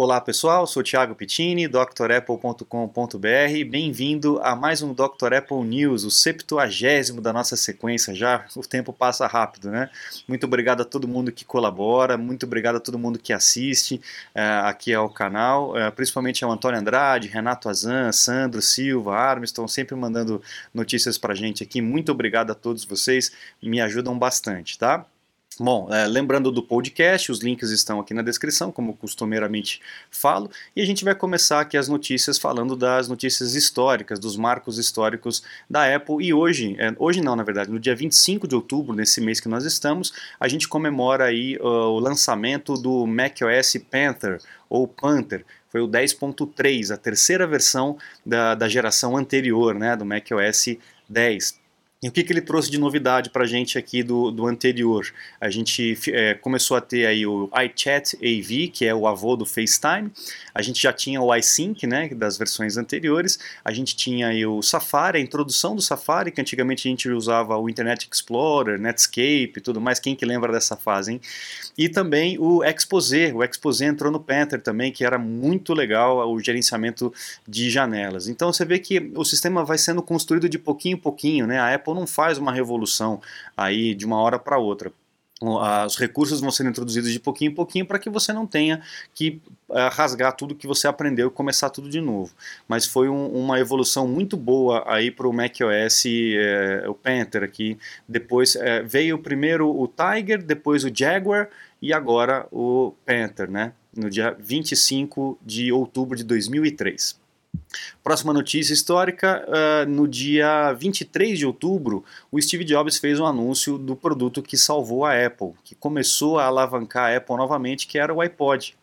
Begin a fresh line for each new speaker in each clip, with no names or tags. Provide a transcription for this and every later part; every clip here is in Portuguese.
Olá pessoal, sou Thiago Pittini, drapple.com.br. Bem-vindo a mais um Dr. Apple News, o septuagésimo da nossa sequência. Já o tempo passa rápido, né? Muito obrigado a todo mundo que colabora, muito obrigado a todo mundo que assiste uh, aqui ao canal, uh, principalmente ao Antônio Andrade, Renato Azan, Sandro Silva, Armstrong, sempre mandando notícias pra gente aqui. Muito obrigado a todos vocês, me ajudam bastante, tá? Bom, é, lembrando do podcast, os links estão aqui na descrição, como costumeiramente falo, e a gente vai começar aqui as notícias falando das notícias históricas, dos marcos históricos da Apple. E hoje, é, hoje não, na verdade, no dia 25 de outubro, nesse mês que nós estamos, a gente comemora aí uh, o lançamento do macOS Panther, ou Panther, foi o 10.3, a terceira versão da, da geração anterior, né, do macOS 10. E o que, que ele trouxe de novidade para a gente aqui do, do anterior? A gente é, começou a ter aí o iChat AV, que é o avô do FaceTime. A gente já tinha o iSync, né, das versões anteriores. A gente tinha aí o Safari, a introdução do Safari, que antigamente a gente usava o Internet Explorer, Netscape e tudo mais. Quem que lembra dessa fase, hein? E também o Exposé. O Exposé entrou no Panther também, que era muito legal o gerenciamento de janelas. Então você vê que o sistema vai sendo construído de pouquinho em pouquinho, né? A Apple não faz uma revolução aí de uma hora para outra os recursos vão sendo introduzidos de pouquinho em pouquinho para que você não tenha que uh, rasgar tudo que você aprendeu e começar tudo de novo. Mas foi um, uma evolução muito boa aí para o macOS, é, o Panther aqui. Depois é, veio primeiro o Tiger, depois o Jaguar e agora o Panther, né? No dia 25 de outubro de 2003. Próxima notícia histórica: uh, no dia 23 de outubro, o Steve Jobs fez um anúncio do produto que salvou a Apple, que começou a alavancar a Apple novamente, que era o iPod.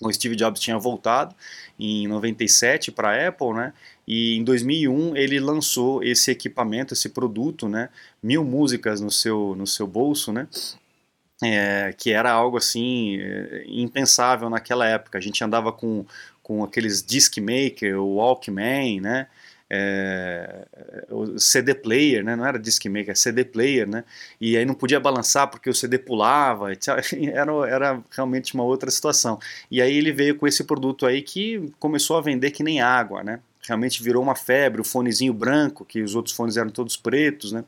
O Steve Jobs tinha voltado em 97 para a Apple, né? E em 2001 ele lançou esse equipamento, esse produto, né? Mil músicas no seu, no seu bolso, né? É, que era algo assim é, impensável naquela época. A gente andava com com aqueles disc maker, o Walkman, né? É, o CD player, né? não era disc maker, CD player, né? E aí não podia balançar porque o CD pulava, era, era realmente uma outra situação. E aí ele veio com esse produto aí que começou a vender que nem água, né? Realmente virou uma febre, o fonezinho branco, que os outros fones eram todos pretos, né?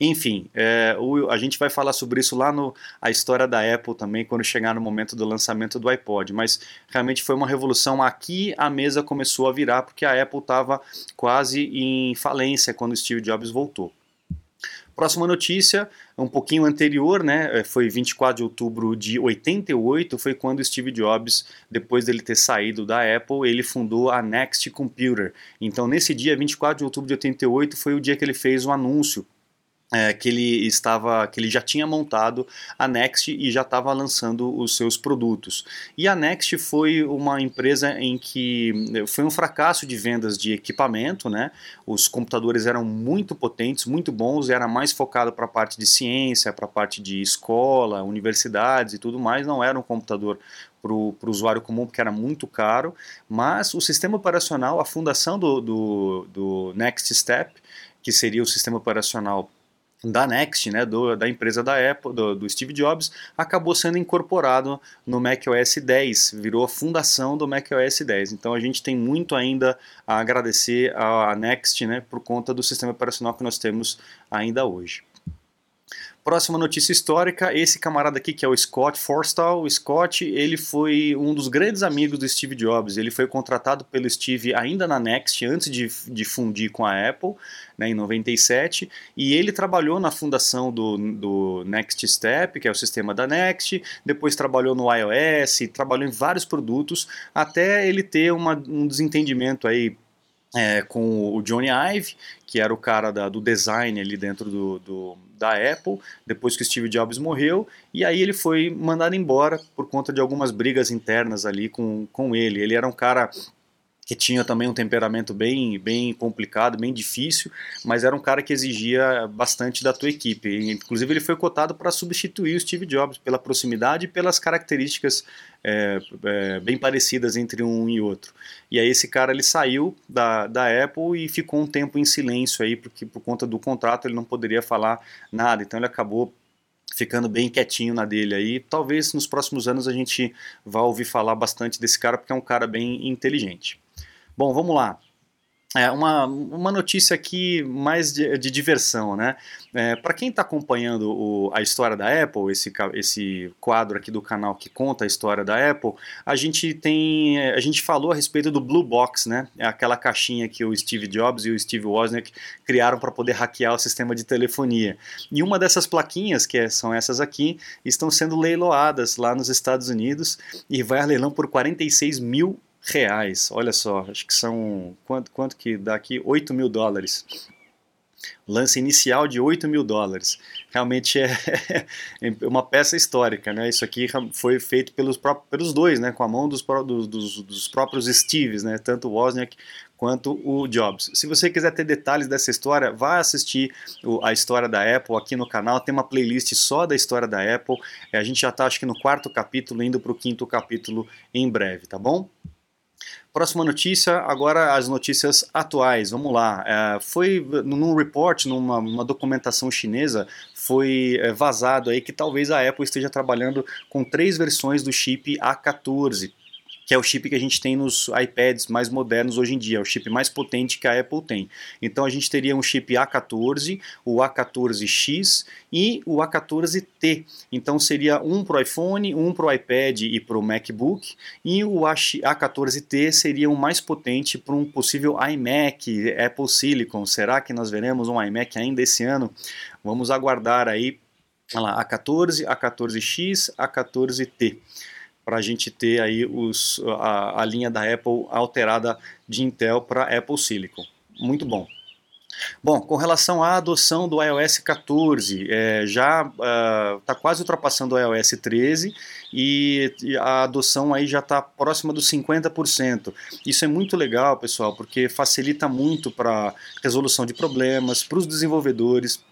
Enfim, é, o, a gente vai falar sobre isso lá no a história da Apple também, quando chegar no momento do lançamento do iPod. Mas realmente foi uma revolução. Aqui a mesa começou a virar porque a Apple estava quase em falência quando Steve Jobs voltou. Próxima notícia, um pouquinho anterior, né, é, foi 24 de outubro de 88, foi quando Steve Jobs, depois dele ter saído da Apple, ele fundou a Next Computer. Então, nesse dia, 24 de outubro de 88, foi o dia que ele fez o anúncio é, que ele estava, que ele já tinha montado a Next e já estava lançando os seus produtos. E a Next foi uma empresa em que foi um fracasso de vendas de equipamento, né? Os computadores eram muito potentes, muito bons, era mais focado para a parte de ciência, para a parte de escola, universidades e tudo mais. Não era um computador para o usuário comum, porque era muito caro, mas o sistema operacional, a fundação do, do, do Next Step, que seria o sistema operacional da Next, né, do, da empresa da Apple, do, do, Steve Jobs, acabou sendo incorporado no macOS 10, virou a fundação do macOS 10. Então a gente tem muito ainda a agradecer à Next né, por conta do sistema operacional que nós temos ainda hoje. Próxima notícia histórica, esse camarada aqui que é o Scott Forstall. O Scott, ele foi um dos grandes amigos do Steve Jobs. Ele foi contratado pelo Steve ainda na Next, antes de, de fundir com a Apple, né, em 97. E ele trabalhou na fundação do, do Next Step, que é o sistema da Next. Depois trabalhou no iOS, trabalhou em vários produtos, até ele ter uma, um desentendimento aí é, com o Johnny Ive, que era o cara da, do design ali dentro do, do, da Apple, depois que Steve Jobs morreu, e aí ele foi mandado embora por conta de algumas brigas internas ali com, com ele. Ele era um cara que tinha também um temperamento bem, bem complicado, bem difícil, mas era um cara que exigia bastante da tua equipe. Inclusive ele foi cotado para substituir o Steve Jobs pela proximidade e pelas características é, é, bem parecidas entre um e outro. E aí esse cara ele saiu da, da Apple e ficou um tempo em silêncio aí, porque por conta do contrato ele não poderia falar nada. Então ele acabou ficando bem quietinho na dele aí. Talvez nos próximos anos a gente vá ouvir falar bastante desse cara, porque é um cara bem inteligente. Bom, vamos lá. É uma, uma notícia aqui mais de, de diversão, né? É, Para quem está acompanhando o, a história da Apple, esse, esse quadro aqui do canal que conta a história da Apple, a gente tem, a gente falou a respeito do Blue Box, né? É aquela caixinha que o Steve Jobs e o Steve Wozniak criaram para poder hackear o sistema de telefonia. E uma dessas plaquinhas, que é, são essas aqui, estão sendo leiloadas lá nos Estados Unidos e vai a leilão por 46 mil reais. Olha só, acho que são. Quanto, quanto que dá aqui? 8 mil dólares. Lance inicial de 8 mil dólares. Realmente é, é uma peça histórica, né? Isso aqui foi feito pelos, próprios, pelos dois, né? Com a mão dos, dos, dos próprios Steves, né? Tanto o Wozniak quanto o Jobs. Se você quiser ter detalhes dessa história, vá assistir a história da Apple aqui no canal. Tem uma playlist só da história da Apple. A gente já está, acho que no quarto capítulo, indo para o quinto capítulo em breve, tá bom? Próxima notícia, agora as notícias atuais. Vamos lá. É, foi num report, numa documentação chinesa, foi é, vazado aí que talvez a Apple esteja trabalhando com três versões do chip A14 que é o chip que a gente tem nos iPads mais modernos hoje em dia, é o chip mais potente que a Apple tem. Então a gente teria um chip A14, o A14X e o A14T. Então seria um para o iPhone, um para o iPad e para o MacBook, e o A14T seria o mais potente para um possível iMac, Apple Silicon. Será que nós veremos um iMac ainda esse ano? Vamos aguardar aí. Olha lá, A14, A14X, A14T para a gente ter aí os, a, a linha da Apple alterada de Intel para Apple Silicon. Muito bom. Bom, com relação à adoção do iOS 14, é, já está uh, quase ultrapassando o iOS 13 e, e a adoção aí já está próxima dos 50%. Isso é muito legal, pessoal, porque facilita muito para resolução de problemas, para os desenvolvedores,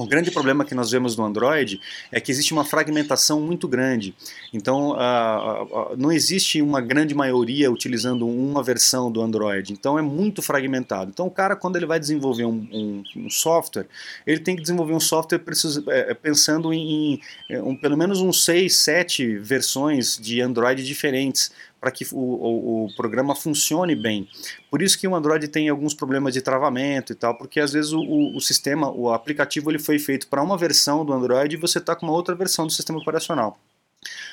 o grande problema que nós vemos no Android é que existe uma fragmentação muito grande. Então, uh, uh, não existe uma grande maioria utilizando uma versão do Android. Então, é muito fragmentado. Então, o cara, quando ele vai desenvolver um, um, um software, ele tem que desenvolver um software é, pensando em, em um, pelo menos uns 6, 7 versões de Android diferentes para que o, o, o, programa funcione bem. Por isso que o Android tem alguns problemas de travamento e tal, porque às vezes o, o sistema, o aplicativo ele foi feito para uma versão do Android e você está com uma outra versão do sistema operacional.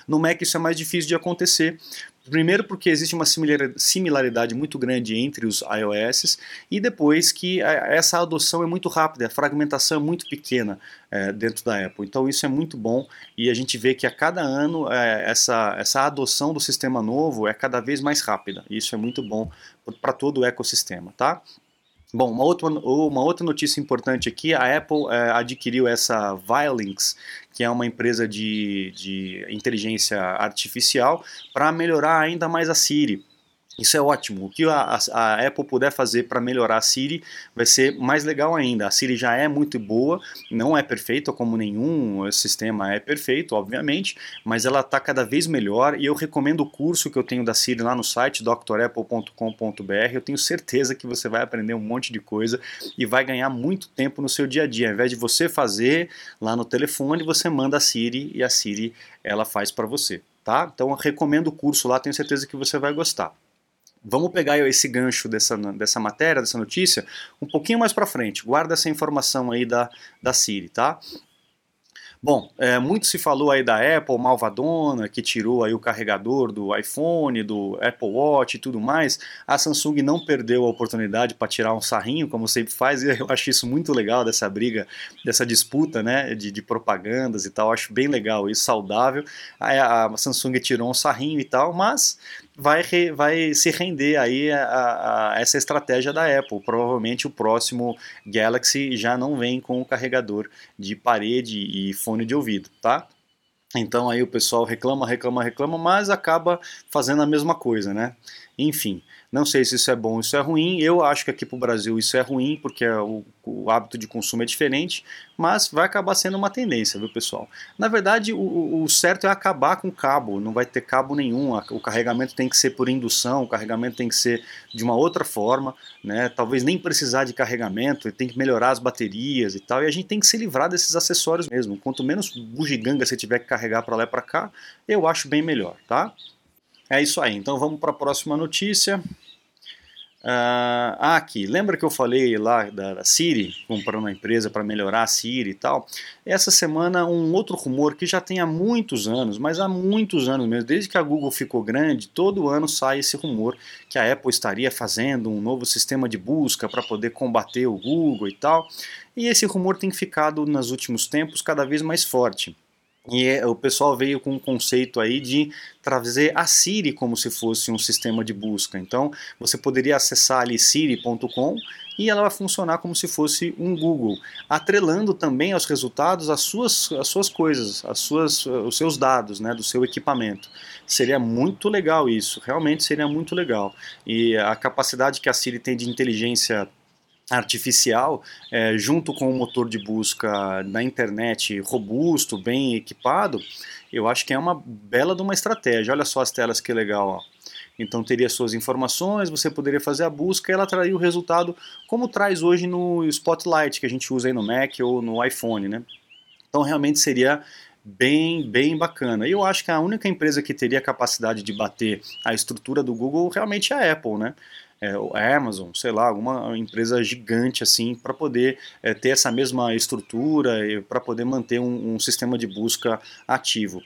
No Mac isso é mais difícil de acontecer, Primeiro porque existe uma similaridade muito grande entre os iOS e depois que essa adoção é muito rápida, a fragmentação é muito pequena é, dentro da Apple. Então isso é muito bom e a gente vê que a cada ano é, essa, essa adoção do sistema novo é cada vez mais rápida. Isso é muito bom para todo o ecossistema, tá? Bom, uma outra, uma outra notícia importante aqui, a Apple é, adquiriu essa Vilinx, que é uma empresa de, de inteligência artificial, para melhorar ainda mais a Siri. Isso é ótimo. O que a, a Apple puder fazer para melhorar a Siri vai ser mais legal ainda. A Siri já é muito boa, não é perfeita como nenhum sistema é perfeito, obviamente, mas ela está cada vez melhor e eu recomendo o curso que eu tenho da Siri lá no site drapple.com.br. Eu tenho certeza que você vai aprender um monte de coisa e vai ganhar muito tempo no seu dia a dia. Ao invés de você fazer lá no telefone, você manda a Siri e a Siri ela faz para você. Tá? Então eu recomendo o curso lá, tenho certeza que você vai gostar. Vamos pegar esse gancho dessa, dessa matéria, dessa notícia, um pouquinho mais para frente. Guarda essa informação aí da, da Siri, tá? Bom, é, muito se falou aí da Apple malvadona, que tirou aí o carregador do iPhone, do Apple Watch e tudo mais. A Samsung não perdeu a oportunidade para tirar um sarrinho, como sempre faz, e eu acho isso muito legal, dessa briga, dessa disputa né, de, de propagandas e tal. Acho bem legal isso, saudável. A Samsung tirou um sarrinho e tal, mas vai, re, vai se render aí a, a, essa estratégia da Apple. Provavelmente o próximo Galaxy já não vem com o carregador de parede e fone de ouvido, tá? Então aí o pessoal reclama, reclama, reclama, mas acaba fazendo a mesma coisa, né? Enfim, não sei se isso é bom ou isso é ruim. Eu acho que aqui para o Brasil isso é ruim, porque o o hábito de consumo é diferente, mas vai acabar sendo uma tendência, viu pessoal? Na verdade, o, o certo é acabar com o cabo, não vai ter cabo nenhum, o carregamento tem que ser por indução, o carregamento tem que ser de uma outra forma, né? talvez nem precisar de carregamento, tem que melhorar as baterias e tal, e a gente tem que se livrar desses acessórios mesmo. Quanto menos bugiganga você tiver que carregar para lá e para cá, eu acho bem melhor, tá? É isso aí, então vamos para a próxima notícia. Ah, aqui, lembra que eu falei lá da, da Siri, comprando uma empresa para melhorar a Siri e tal? Essa semana um outro rumor que já tem há muitos anos, mas há muitos anos mesmo, desde que a Google ficou grande, todo ano sai esse rumor que a Apple estaria fazendo um novo sistema de busca para poder combater o Google e tal. E esse rumor tem ficado nos últimos tempos cada vez mais forte. E é, o pessoal veio com um conceito aí de trazer a Siri como se fosse um sistema de busca. Então, você poderia acessar ali siri.com e ela vai funcionar como se fosse um Google, atrelando também aos resultados as suas, as suas coisas, as suas, os seus dados né, do seu equipamento. Seria muito legal isso, realmente seria muito legal. E a capacidade que a Siri tem de inteligência artificial, é, junto com um motor de busca na internet robusto, bem equipado, eu acho que é uma bela de uma estratégia. Olha só as telas que legal, ó. Então teria suas informações, você poderia fazer a busca e ela traria o resultado como traz hoje no Spotlight que a gente usa aí no Mac ou no iPhone, né? Então realmente seria bem, bem bacana. E eu acho que a única empresa que teria capacidade de bater a estrutura do Google realmente é a Apple, né? É, Amazon, sei lá, alguma empresa gigante assim, para poder é, ter essa mesma estrutura e para poder manter um, um sistema de busca ativo.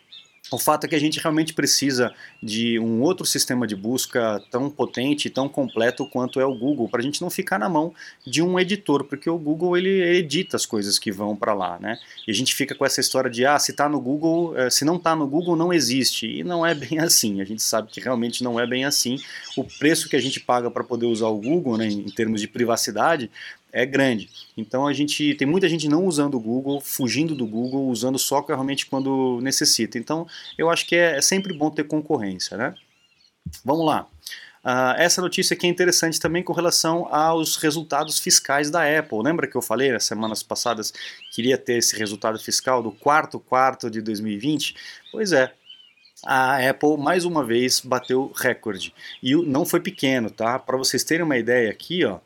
O fato é que a gente realmente precisa de um outro sistema de busca tão potente, tão completo quanto é o Google, para a gente não ficar na mão de um editor, porque o Google ele edita as coisas que vão para lá, né? E a gente fica com essa história de ah, se está no Google, eh, se não está no Google não existe e não é bem assim. A gente sabe que realmente não é bem assim. O preço que a gente paga para poder usar o Google, né, em termos de privacidade, é grande. Então a gente tem muita gente não usando o Google, fugindo do Google, usando só realmente quando necessita. Então eu acho que é, é sempre bom ter concorrência, né? Vamos lá. Uh, essa notícia aqui é interessante também com relação aos resultados fiscais da Apple. Lembra que eu falei nas semanas passadas que iria ter esse resultado fiscal do quarto quarto de 2020? Pois é, a Apple mais uma vez bateu recorde. E não foi pequeno, tá? Para vocês terem uma ideia aqui, ó,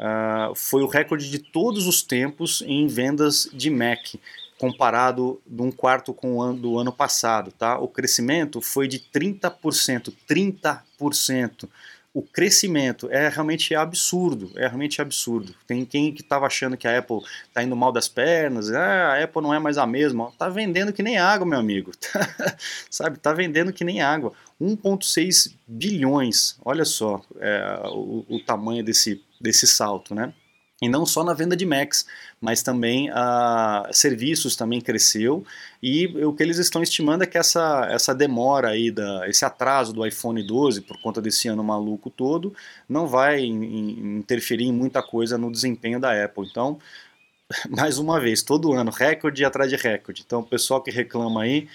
uh, foi o recorde de todos os tempos em vendas de Mac, comparado de um quarto com o ano do ano passado. Tá? O crescimento foi de 30%. 30%. O crescimento é realmente absurdo, é realmente absurdo. Tem quem que estava achando que a Apple está indo mal das pernas, ah, a Apple não é mais a mesma. Está vendendo que nem água, meu amigo. Sabe, está vendendo que nem água. 1,6 bilhões, olha só é, o, o tamanho desse desse salto, né? E não só na venda de Macs, mas também a uh, serviços também cresceu e o que eles estão estimando é que essa, essa demora aí, da, esse atraso do iPhone 12 por conta desse ano maluco todo, não vai in, interferir em muita coisa no desempenho da Apple. Então, mais uma vez, todo ano, recorde atrás de recorde. Então, o pessoal que reclama aí,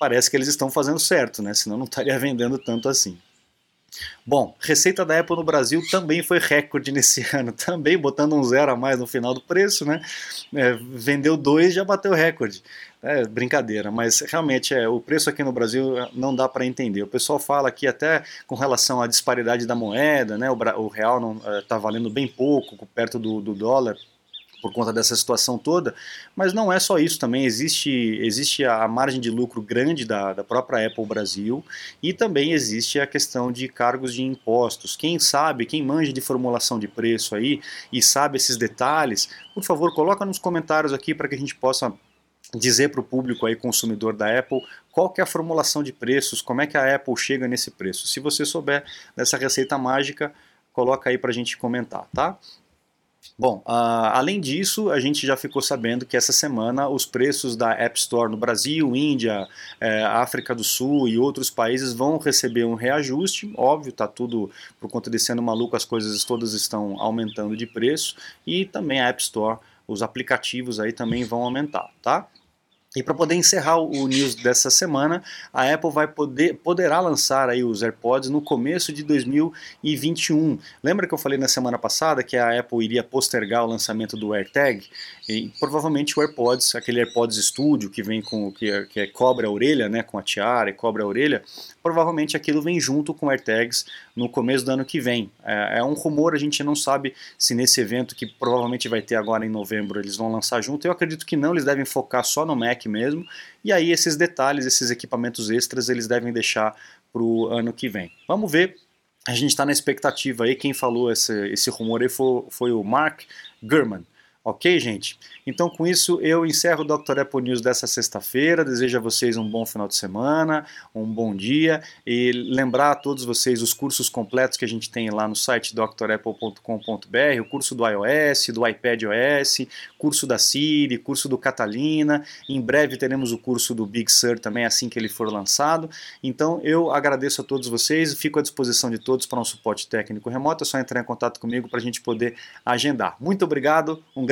parece que eles estão fazendo certo, né? Senão não estaria vendendo tanto assim. Bom, receita da Apple no Brasil também foi recorde nesse ano, também botando um zero a mais no final do preço, né? É, vendeu dois já bateu recorde. É brincadeira, mas realmente é, o preço aqui no Brasil é, não dá para entender. O pessoal fala aqui até com relação à disparidade da moeda, né? O, o real está é, valendo bem pouco perto do, do dólar por conta dessa situação toda, mas não é só isso também, existe, existe a margem de lucro grande da, da própria Apple Brasil e também existe a questão de cargos de impostos. Quem sabe, quem manja de formulação de preço aí e sabe esses detalhes, por favor, coloca nos comentários aqui para que a gente possa dizer para o público aí consumidor da Apple qual que é a formulação de preços, como é que a Apple chega nesse preço. Se você souber dessa receita mágica, coloca aí para a gente comentar, tá? Bom, uh, além disso, a gente já ficou sabendo que essa semana os preços da App Store no Brasil, Índia, eh, África do Sul e outros países vão receber um reajuste. Óbvio, tá tudo por conta desse ano maluco, as coisas todas estão aumentando de preço e também a App Store, os aplicativos aí também vão aumentar, tá? E para poder encerrar o news dessa semana, a Apple vai poder poderá lançar aí os AirPods no começo de 2021. Lembra que eu falei na semana passada que a Apple iria postergar o lançamento do AirTag? E provavelmente o AirPods, aquele AirPods Studio que vem com que, que é, cobre a orelha, né, com a tiara e cobre a orelha, provavelmente aquilo vem junto com AirTags no começo do ano que vem. É, é um rumor, a gente não sabe se nesse evento que provavelmente vai ter agora em novembro eles vão lançar junto. Eu acredito que não, eles devem focar só no Mac mesmo. E aí esses detalhes, esses equipamentos extras, eles devem deixar para o ano que vem. Vamos ver. A gente está na expectativa aí. Quem falou esse, esse rumor aí foi, foi o Mark Gurman. Ok, gente? Então, com isso, eu encerro o Dr. Apple News dessa sexta-feira. Desejo a vocês um bom final de semana, um bom dia e lembrar a todos vocês os cursos completos que a gente tem lá no site drapple.com.br: o curso do iOS, do iPad OS, curso da Siri, curso do Catalina. Em breve teremos o curso do Big Sur também, assim que ele for lançado. Então, eu agradeço a todos vocês, fico à disposição de todos para um suporte técnico remoto. É só entrar em contato comigo para a gente poder agendar. Muito obrigado, um